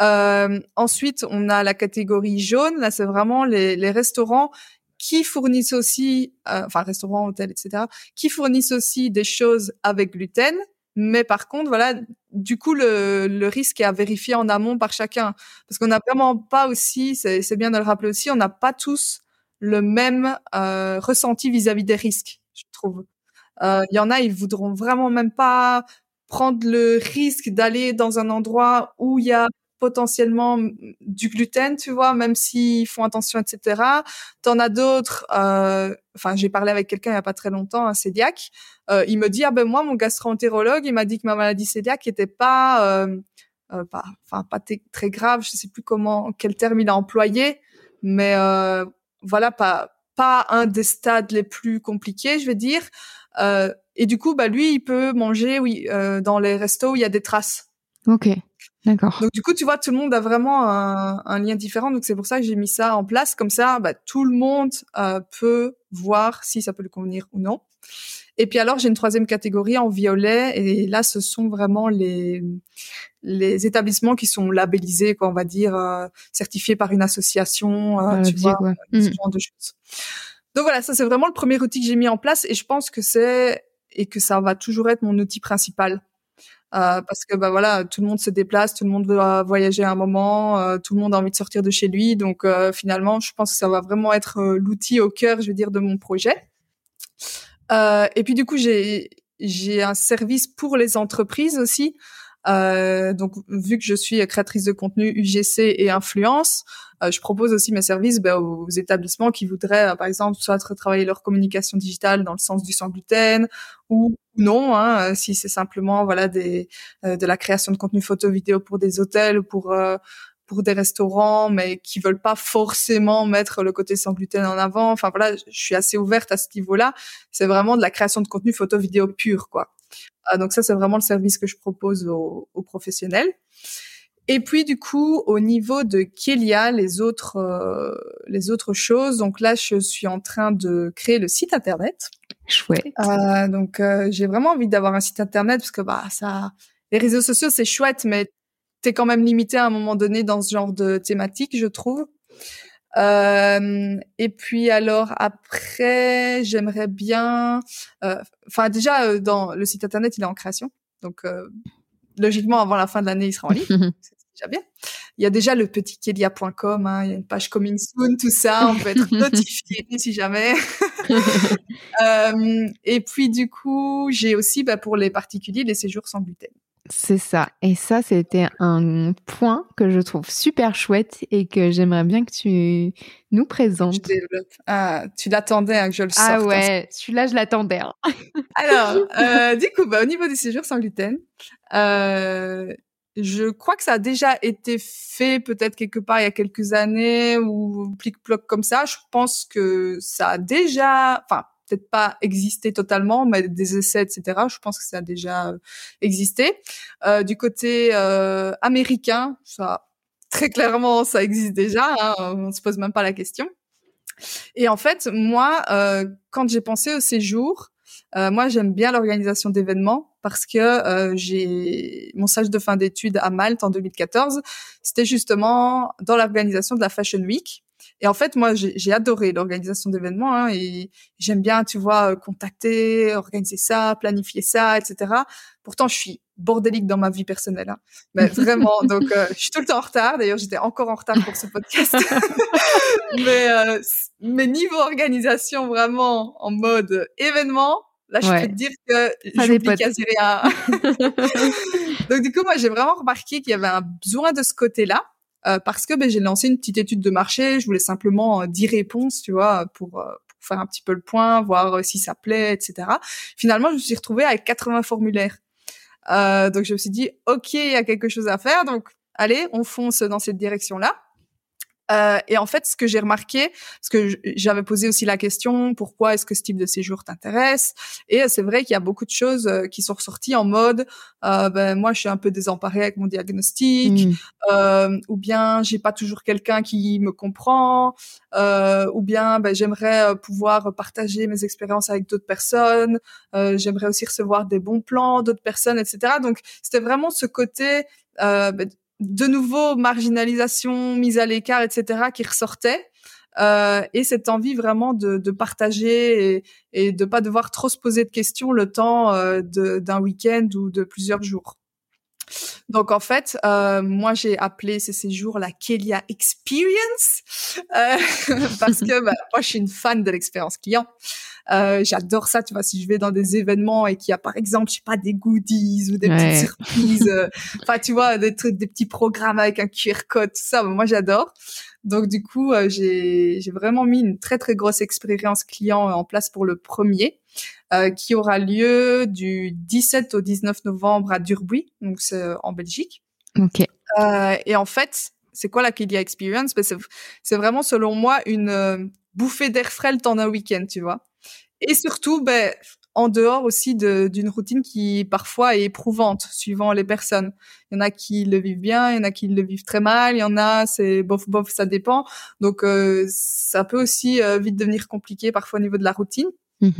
Euh, ensuite, on a la catégorie jaune. Là, c'est vraiment les, les, restaurants qui fournissent aussi, euh, enfin restaurants, hôtels, etc., qui fournissent aussi des choses avec gluten. Mais par contre, voilà, du coup, le, le risque est à vérifier en amont par chacun, parce qu'on n'a vraiment pas aussi, c'est bien de le rappeler aussi, on n'a pas tous le même euh, ressenti vis-à-vis -vis des risques, je trouve. Euh, il y en a, ils voudront vraiment même pas prendre le risque d'aller dans un endroit où il y a potentiellement du gluten, tu vois, même s'ils font attention, etc. T'en as d'autres. Euh, enfin, j'ai parlé avec quelqu'un il y a pas très longtemps, un cœliaque. Euh, il me dit ah ben moi mon gastro-entérologue, il m'a dit que ma maladie cœliaque était pas, euh, euh enfin pas très grave. Je sais plus comment, quel terme il a employé, mais euh, voilà, pas pas un des stades les plus compliqués, je vais dire. Euh, et du coup, bah lui, il peut manger, oui, dans les restos où il y a des traces. Ok. D'accord. Donc du coup, tu vois, tout le monde a vraiment un, un lien différent. Donc c'est pour ça que j'ai mis ça en place. Comme ça, bah, tout le monde euh, peut voir si ça peut lui convenir ou non. Et puis alors, j'ai une troisième catégorie en violet. Et là, ce sont vraiment les les établissements qui sont labellisés, quoi, on va dire, euh, certifiés par une association, euh, tu vois, ce mm. genre de choses. Donc voilà, ça c'est vraiment le premier outil que j'ai mis en place. Et je pense que c'est et que ça va toujours être mon outil principal euh, parce que bah voilà, tout le monde se déplace, tout le monde euh, voyager un moment, euh, tout le monde a envie de sortir de chez lui. Donc finalement, je pense que ça va vraiment être l'outil au cœur, je veux dire, de mon projet. et puis du coup, j'ai j'ai un service pour les entreprises aussi. Euh, donc, vu que je suis créatrice de contenu UGC et influence, euh, je propose aussi mes services ben, aux établissements qui voudraient, euh, par exemple, soit retravailler leur communication digitale dans le sens du sans gluten ou non, hein, si c'est simplement voilà des de la création de contenu photo vidéo pour des hôtels ou pour pour des restaurants, mais qui veulent pas forcément mettre le côté sans gluten en avant. Enfin voilà, je suis assez ouverte à ce niveau-là. C'est vraiment de la création de contenu photo vidéo pur, quoi. Ah, donc ça, c'est vraiment le service que je propose aux, professionnels. Et puis du coup, au niveau de Kélia, les autres euh, les autres choses. Donc là, je suis en train de créer le site internet. Chouette. Euh, donc euh, j'ai vraiment envie d'avoir un site internet parce que bah ça, les réseaux sociaux c'est chouette, mais t'es quand même limité à un moment donné dans ce genre de thématique, je trouve. Euh, et puis alors après, j'aimerais bien, euh, enfin déjà euh, dans le site internet, il est en création, donc logiquement avant la fin de l'année, il sera en ligne. c'est déjà bien. Il y a déjà le petit kelia.com, hein, il y a une page coming soon, tout ça, on peut être notifié si jamais. et puis du coup, j'ai aussi bah, pour les particuliers les séjours sans gluten. C'est ça. Et ça, c'était un point que je trouve super chouette et que j'aimerais bien que tu nous présentes. Ah, tu l'attendais hein, que je le ah sorte. Ah ouais, celui-là, je l'attendais. Hein. Alors, euh, du coup, bah, au niveau des séjours sans gluten, euh, je crois que ça a déjà été fait peut-être quelque part il y a quelques années ou plic-ploc comme ça. Je pense que ça a déjà, enfin, peut-être pas existé totalement, mais des essais, etc. Je pense que ça a déjà euh, existé. Euh, du côté euh, américain, ça très clairement, ça existe déjà. Hein, on se pose même pas la question. Et en fait, moi, euh, quand j'ai pensé au séjour, euh, moi, j'aime bien l'organisation d'événements parce que euh, j'ai mon stage de fin d'études à Malte en 2014. C'était justement dans l'organisation de la Fashion Week. Et en fait, moi, j'ai adoré l'organisation d'événements hein, et j'aime bien, tu vois, contacter, organiser ça, planifier ça, etc. Pourtant, je suis bordélique dans ma vie personnelle. Hein. Mais vraiment, donc euh, je suis tout le temps en retard. D'ailleurs, j'étais encore en retard pour ce podcast. mais, euh, mais niveau organisation, vraiment en mode événement, là, je peux te dire que j'oublie quasi rien. donc du coup, moi, j'ai vraiment remarqué qu'il y avait un besoin de ce côté-là. Euh, parce que ben, j'ai lancé une petite étude de marché. Je voulais simplement euh, 10 réponses, tu vois, pour, euh, pour faire un petit peu le point, voir euh, si ça plaît, etc. Finalement, je me suis retrouvée avec 80 formulaires. donc je me suis dit, ok, il y a quelque chose à faire. Donc allez, on fonce dans cette direction-là. Euh, et en fait, ce que j'ai remarqué, parce que j'avais posé aussi la question, pourquoi est-ce que ce type de séjour t'intéresse? Et c'est vrai qu'il y a beaucoup de choses euh, qui sont ressorties en mode, euh, ben moi, je suis un peu désemparée avec mon diagnostic, mmh. euh, ou bien j'ai pas toujours quelqu'un qui me comprend, euh, ou bien ben, j'aimerais pouvoir partager mes expériences avec d'autres personnes, j'aimerais aussi recevoir des bons plans d'autres personnes, etc. Donc, c'était vraiment ce côté ben, de nouveau marginalisation, mise à l'écart, etc., qui ressortait. Euh, et cette envie vraiment de, de partager et, et, de pas devoir trop se poser de questions le temps euh, d'un week-end ou de plusieurs jours. Donc en fait, euh, moi j'ai appelé ces séjours la Kelia Experience euh, parce que bah, moi je suis une fan de l'expérience client. Euh, j'adore ça, tu vois, si je vais dans des événements et qu'il y a par exemple, je sais pas, des goodies ou des petites surprises, euh, enfin tu vois, des trucs, des petits programmes avec un QR code, tout ça, moi j'adore. Donc du coup, euh, j'ai vraiment mis une très très grosse expérience client en place pour le premier, euh, qui aura lieu du 17 au 19 novembre à Durbuy, donc c'est en Belgique. Ok. Euh, et en fait, c'est quoi la Kilia Experience? Ben, C'est vraiment selon moi une bouffée d'air frais le temps d'un week-end, tu vois. Et surtout, ben, en dehors aussi d'une routine qui parfois est éprouvante suivant les personnes. Il y en a qui le vivent bien, il y en a qui le vivent très mal, il y en a c'est bof bof, ça dépend. Donc euh, ça peut aussi euh, vite devenir compliqué parfois au niveau de la routine. Mmh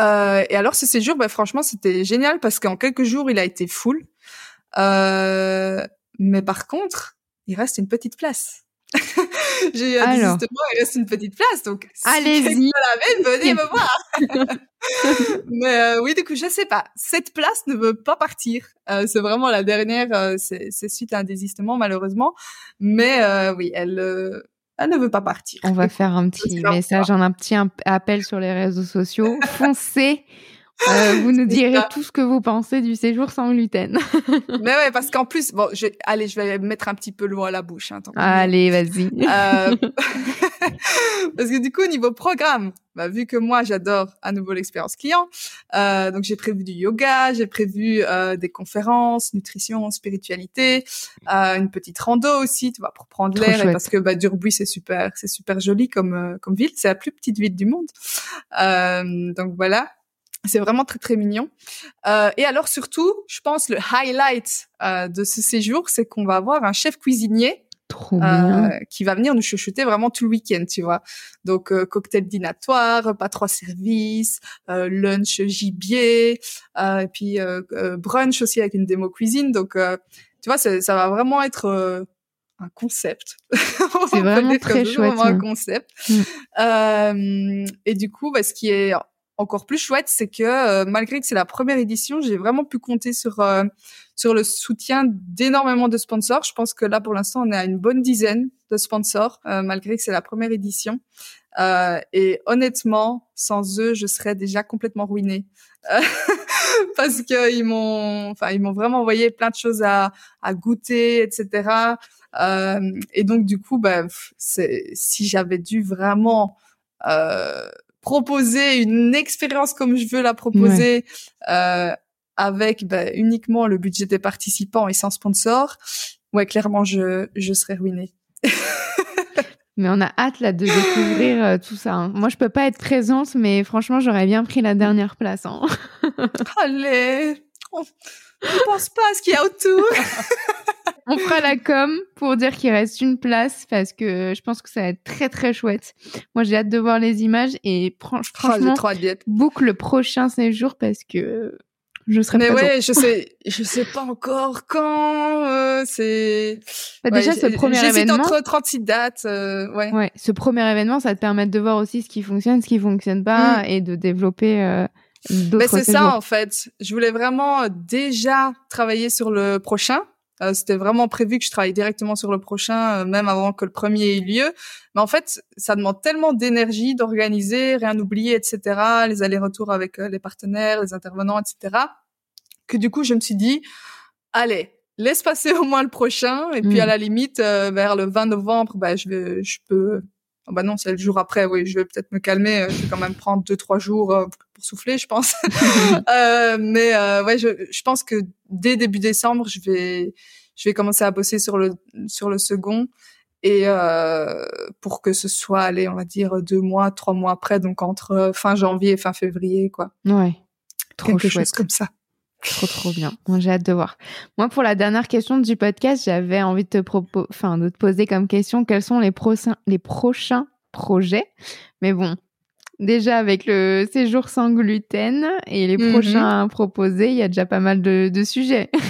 euh, et alors ce séjour, ben, franchement c'était génial parce qu'en quelques jours il a été full. Euh, mais par contre, il reste une petite place. J'ai un désistement, il reste une petite place, donc allez-y. Si venez me voir. Mais euh, oui, du coup, je sais pas. Cette place ne veut pas partir. Euh, c'est vraiment la dernière. Euh, c'est suite à un désistement, malheureusement. Mais euh, oui, elle, euh, elle ne veut pas partir. On va faire un petit message, un petit appel sur les réseaux sociaux. Foncez Euh, vous nous direz tout ce que vous pensez du séjour sans gluten. Mais ouais, parce qu'en plus, bon, je, allez, je vais mettre un petit peu l'eau à la bouche. Hein, allez, vas-y. Euh... parce que du coup, au niveau programme, bah, vu que moi, j'adore à nouveau l'expérience client, euh, donc j'ai prévu du yoga, j'ai prévu euh, des conférences, nutrition, spiritualité, euh, une petite rando aussi, tu vois, pour prendre l'air, parce que bah, Durbuy, c'est super, c'est super joli comme comme ville, c'est la plus petite ville du monde. Euh, donc voilà. C'est vraiment très très mignon. Euh, et alors surtout, je pense le highlight euh, de ce séjour, c'est qu'on va avoir un chef cuisinier euh, qui va venir nous chuchoter vraiment tout le week-end, tu vois. Donc euh, cocktail dînatoire, pas trois services, euh, lunch gibier, et puis brunch aussi avec une démo cuisine. Donc tu vois, ça, ça va vraiment être un concept. C'est vraiment très chouette. Vraiment un concept. Mm. et du coup, bah, ce qui est encore plus chouette, c'est que euh, malgré que c'est la première édition, j'ai vraiment pu compter sur euh, sur le soutien d'énormément de sponsors. Je pense que là, pour l'instant, on est à une bonne dizaine de sponsors, euh, malgré que c'est la première édition. et honnêtement, sans eux, je serais déjà complètement ruinée. parce que ils m'ont, enfin, ils m'ont vraiment envoyé plein de choses à, à goûter, etc. et donc, du coup, bah, c'est, si j'avais dû vraiment euh, proposer une expérience comme je veux la proposer euh, avec bah, uniquement le budget des participants et sans sponsor, ouais, clairement, je, je serais ruinée. mais on a hâte là de découvrir euh, tout ça. Hein. Moi, je peux pas être présente, mais franchement, j'aurais bien pris la dernière place. Hein. Allez, on, ne pense pas à ce qu'il y a autour. on fera la com pour dire qu'il reste une place parce que je pense que ça va être très très chouette. Moi, j'ai hâte de voir les images et oh, franchement, boucle le prochain séjour parce que je serai Mais ouais, je sais, je sais pas encore quand. Euh, c'est bah, déjà ce premier événement. entre 36 dates. Euh, ouais. Ouais, ce premier événement, ça te permet de voir aussi ce qui fonctionne, ce qui fonctionne pas, mm. et de développer. Euh, mais c'est ça en fait. Je voulais vraiment déjà travailler sur le prochain euh, c'était vraiment prévu que je travaille directement sur le prochain, euh, même avant que le premier ait lieu. Mais en fait, ça demande tellement d'énergie d'organiser, rien oublier, etc., les allers-retours avec euh, les partenaires, les intervenants, etc., que du coup, je me suis dit, allez, laisse passer au moins le prochain, et puis à la limite, vers le 20 novembre, bah, je vais, je peux Oh bah non, c'est le jour après. Oui, je vais peut-être me calmer. Je vais quand même prendre deux trois jours pour souffler, je pense. euh, mais euh, ouais, je, je pense que dès début décembre, je vais je vais commencer à bosser sur le sur le second et euh, pour que ce soit, allez, on va dire deux mois, trois mois après, donc entre fin janvier et fin février, quoi. Ouais. Trop Quelque chouette. chose comme ça. Trop trop bien. J'ai hâte de voir. Moi pour la dernière question du podcast, j'avais envie de te enfin de te poser comme question quels sont les prochains les prochains projets? Mais bon, déjà avec le séjour sans gluten et les mhm. prochains proposés, il y a déjà pas mal de, de sujets.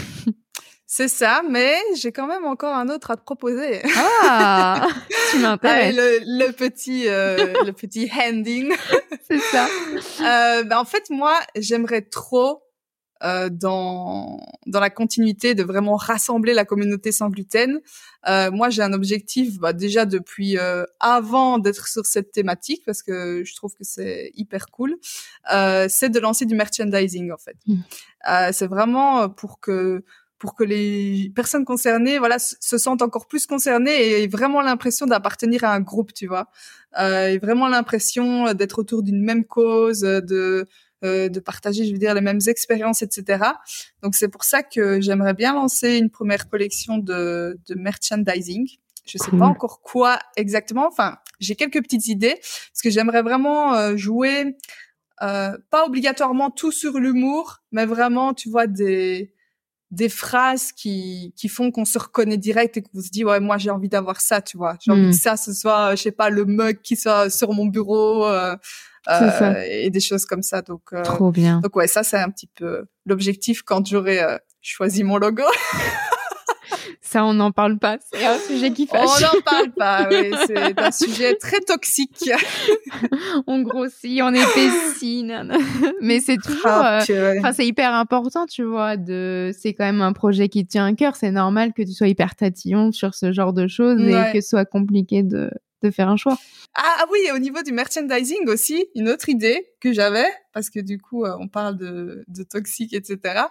C'est ça, mais j'ai quand même encore un autre à te proposer. Ah, tu m'intéresses. le, le, petit, euh, le petit handing. C'est ça. Euh, ben en fait, moi, j'aimerais trop euh, dans dans la continuité de vraiment rassembler la communauté sans gluten. Euh, moi, j'ai un objectif bah, déjà depuis euh, avant d'être sur cette thématique parce que je trouve que c'est hyper cool. Euh, c'est de lancer du merchandising en fait. Mmh. Euh, c'est vraiment pour que pour que les personnes concernées voilà se sentent encore plus concernées et aient vraiment l'impression d'appartenir à un groupe tu vois euh, et vraiment l'impression d'être autour d'une même cause de de partager, je veux dire, les mêmes expériences, etc. Donc c'est pour ça que j'aimerais bien lancer une première collection de, de merchandising. Je sais pas encore quoi exactement. Enfin, j'ai quelques petites idées parce que j'aimerais vraiment euh, jouer, euh, pas obligatoirement tout sur l'humour, mais vraiment, tu vois, des des phrases qui qui font qu'on se reconnaît direct et qu'on se dit ouais moi j'ai envie d'avoir ça tu vois j'ai envie hmm. que ça ce soit je sais pas le mug qui soit sur mon bureau euh, euh, et des choses comme ça. Donc, euh, Trop bien. Donc ouais, ça c'est un petit peu l'objectif quand j'aurai euh, choisi mon logo. Ça, on n'en parle pas. C'est un sujet qui fâche. On n'en parle pas. Oui, c'est un sujet très toxique. on grossit, on épaissit. Mais c'est toujours, ah, enfin, c'est hyper important, tu vois. De, c'est quand même un projet qui tient à cœur. C'est normal que tu sois hyper tatillon sur ce genre de choses et que ce soit compliqué de de faire un choix. Ah, ah oui, au niveau du merchandising aussi, une autre idée que j'avais, parce que du coup, euh, on parle de, de toxique, etc.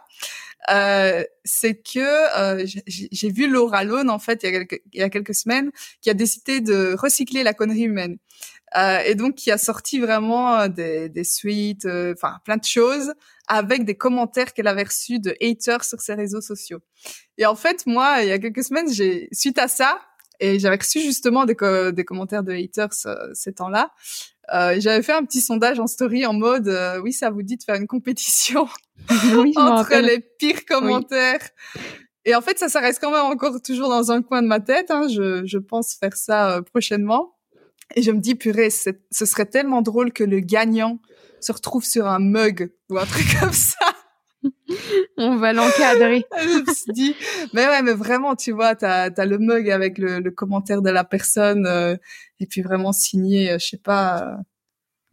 Euh, c'est que euh, j'ai vu Laura Lone, en fait, il y, a quelques, il y a quelques semaines, qui a décidé de recycler la connerie humaine. Euh, et donc qui a sorti vraiment des, des suites, enfin plein de choses avec des commentaires qu'elle avait reçus de haters sur ses réseaux sociaux. Et en fait, moi, il y a quelques semaines, j'ai suite à ça, et j'avais reçu justement des, des commentaires de haters ces temps-là. Euh, j'avais fait un petit sondage en story en mode oui, ça vous dit de faire une compétition oui, entre les pires commentaires. Et en fait, ça, ça reste quand même encore toujours dans un coin de ma tête. Hein. Je, je pense faire ça prochainement. Et je me dis, purée, ce serait tellement drôle que le gagnant se retrouve sur un mug ou un truc comme ça. On va l'encadrer. je me suis dit, mais ouais, mais vraiment, tu vois, t'as as le mug avec le, le commentaire de la personne euh, et puis vraiment signé, euh, je sais pas, euh,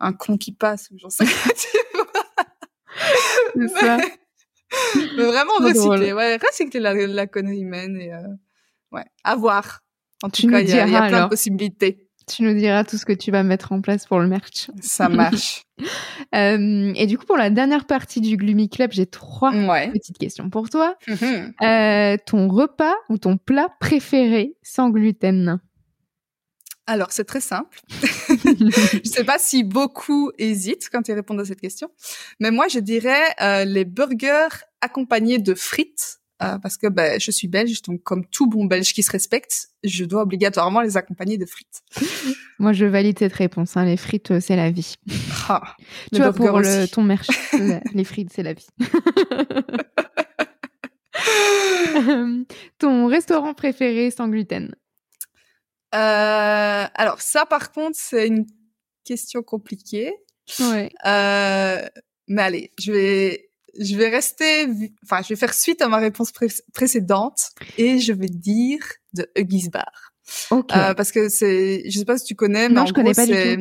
un con qui passe ou j'en sais pas. C'est ça. Mais, vraiment recycler, ouais, recycler la, la connerie humaine et ouais, à voir. En tout cas, il y, y, a plein de possibilités. Tu nous diras tout ce que tu vas mettre en place pour le merch. Ça marche. euh, et du coup, pour la dernière partie du Gloomy Club, j'ai trois petites questions pour toi. Mm-hmm. euh, ton repas ou ton plat préféré sans gluten? Alors, c'est très simple. je sais pas si beaucoup hésitent quand ils répondent à cette question, mais moi, je dirais euh, les burgers accompagnés de frites euh, parce que ben, je suis belge, donc comme tout bon belge qui se respecte, je dois obligatoirement les accompagner de frites. Moi, je valide cette réponse. Hein. Les frites, euh, c'est la vie. Ah, tu vois, pour le, ton merch, les frites, c'est la vie. ton restaurant préféré sans gluten? Euh, Alors ça, par contre, c'est une question compliquée. Ouais. mais allez, je vais je vais rester, enfin, je vais faire suite à ma réponse précédente et je vais dire de Huggies Bar. Euh, parce que c'est, je sais pas si tu connais, mais en je gros, c'est,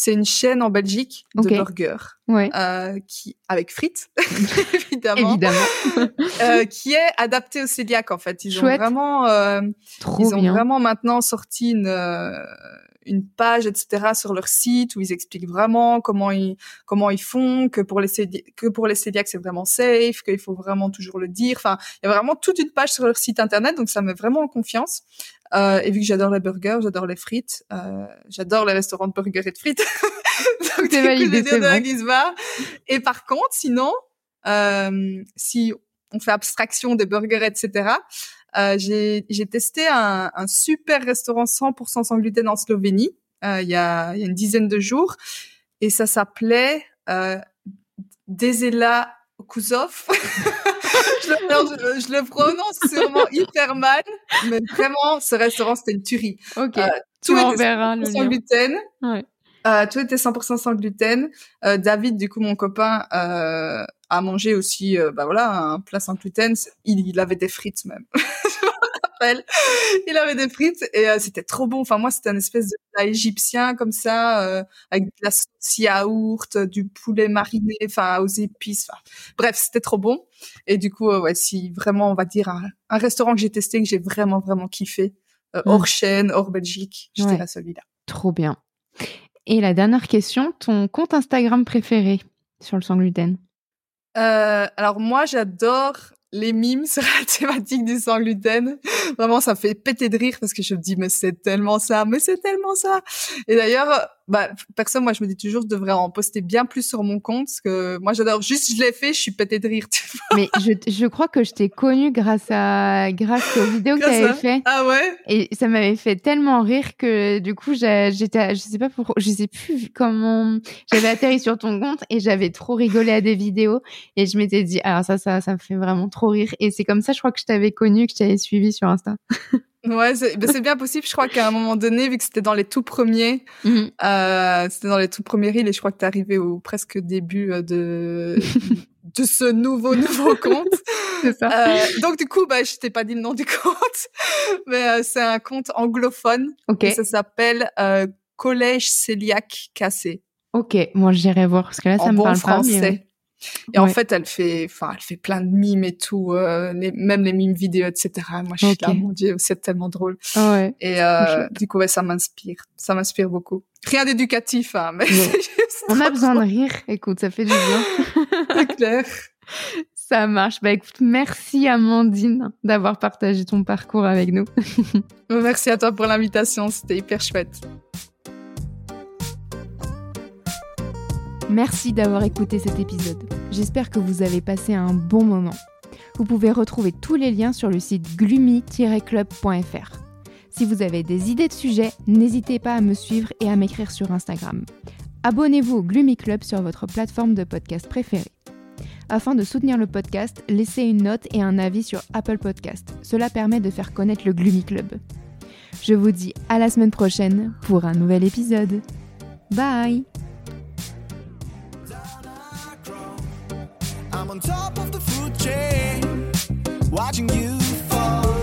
c'est une chaîne en Belgique de burgers, ouais. euh, qui avec frites évidemment, évidemment. euh, qui est adapté au cœliaque en fait. Ils Chouette. ont vraiment, euh, ils ont bien. vraiment maintenant sorti une euh, une page, etc., sur leur site où ils expliquent vraiment comment ils comment ils font, que pour les que pour les c'est vraiment safe, qu'il faut vraiment toujours le dire. Enfin, il y a vraiment toute une page sur leur site internet, donc ça met vraiment en confiance. Euh, et vu que j'adore les burgers, j'adore les frites, euh, j'adore les restaurants de burgers et de frites. donc C'est validé, c'est bon. Et par contre, sinon, euh, si on fait abstraction des burgers, etc. Euh, j'ai testé un, un, super restaurant 100% sans gluten en Slovénie euh, il, y a, il y a une dizaine de jours et ça s'appelait euh, Desela Kuzov. je, le, je, le prononce sûrement hyper mal, mais vraiment, ce restaurant, c'était une tuerie. Ok, euh, tout était le sans gluten. Ouais. Euh, tout était 100% sans gluten. Euh, David, du coup, mon copain, a mangé aussi, euh, bah voilà, un plat sans gluten. Il, il avait des frites même. Je me rappelle. Il avait des frites et euh, c'était trop bon. Enfin, moi, c'était un espèce de plat égyptien comme ça, euh, avec de la sauce yaourt, du poulet mariné, enfin, aux épices. Enfin, bref, c'était trop bon. Et du coup, ouais, si vraiment, on va dire un, un restaurant que j'ai testé, que j'ai vraiment, vraiment kiffé, Mm. hors chaîne, hors Belgique, j'étais Ouais. là celui-là. Trop bien. Et la dernière question, ton compte Instagram préféré sur le sans gluten? Euh, alors moi, j'adore les mimes sur la thématique du sans gluten. Vraiment, ça me fait péter de rire parce que je me dis, mais c'est tellement ça, mais c'est tellement ça. Et d'ailleurs, bah, personne, moi, je me dis toujours, je devrais en poster bien plus sur mon compte parce que moi, j'adore. Juste, je l'ai fait, je suis pété de rire. Tu vois. Mais je, je crois que je t'ai connue grâce à grâce aux vidéos que tu avais à- fait Ah ouais? et ça m'avait fait tellement rire que du coup j'ai- j'étais je sais pas pourquoi je sais plus comment j'avais atterri sur ton compte et j'avais trop rigolé à des vidéos et je m'étais dit alors ça ça ça me fait vraiment trop rire et c'est comme ça je crois que je t'avais connu que je t'avais suivi sur Insta. Ouais, c'est ben, bien possible. Je crois qu'à un moment donné, vu que c'était dans les tout premiers, Mhm. euh, c'était dans les tout premiers reels et je crois que t'es arrivé au presque début euh, de de ce nouveau nouveau compte. Ça. Euh, donc du coup, bah, je t'ai pas dit le nom du compte, mais euh, c'est un compte anglophone Ok. et ça s'appelle euh, Collège Céliac Cassé Ok, moi j'irai voir parce que là ça en me bon parle pas. mais, Et en fait, elle fait, enfin, elle fait plein de mimes et tout, euh, les, même les mimes vidéo, etc. Moi, je suis là, mon dieu, c'est tellement drôle. Ouais. Et euh, du coup, ouais, ça m'inspire, ça m'inspire beaucoup. Rien d'éducatif, hein, mais on a besoin de rire. Écoute, ça fait du bien. c'est clair. Ça marche. Bah écoute, merci Amandine d'avoir partagé ton parcours avec nous. merci à toi pour l'invitation, c'était hyper chouette. Merci d'avoir écouté cet épisode. J'espère que vous avez passé un bon moment. Vous pouvez retrouver tous les liens sur le site gloomy-club.fr. Si vous avez des idées de sujets, n'hésitez pas à me suivre et à m'écrire sur Instagram. Abonnez-vous au Gloomy Club sur votre plateforme de podcast préférée. Afin de soutenir le podcast, laissez une note et un avis sur Apple Podcast. Cela permet de faire connaître le Gloomy Club. Je vous dis à la semaine prochaine pour un nouvel épisode. Bye I'm on top of the food chain, watching you fall.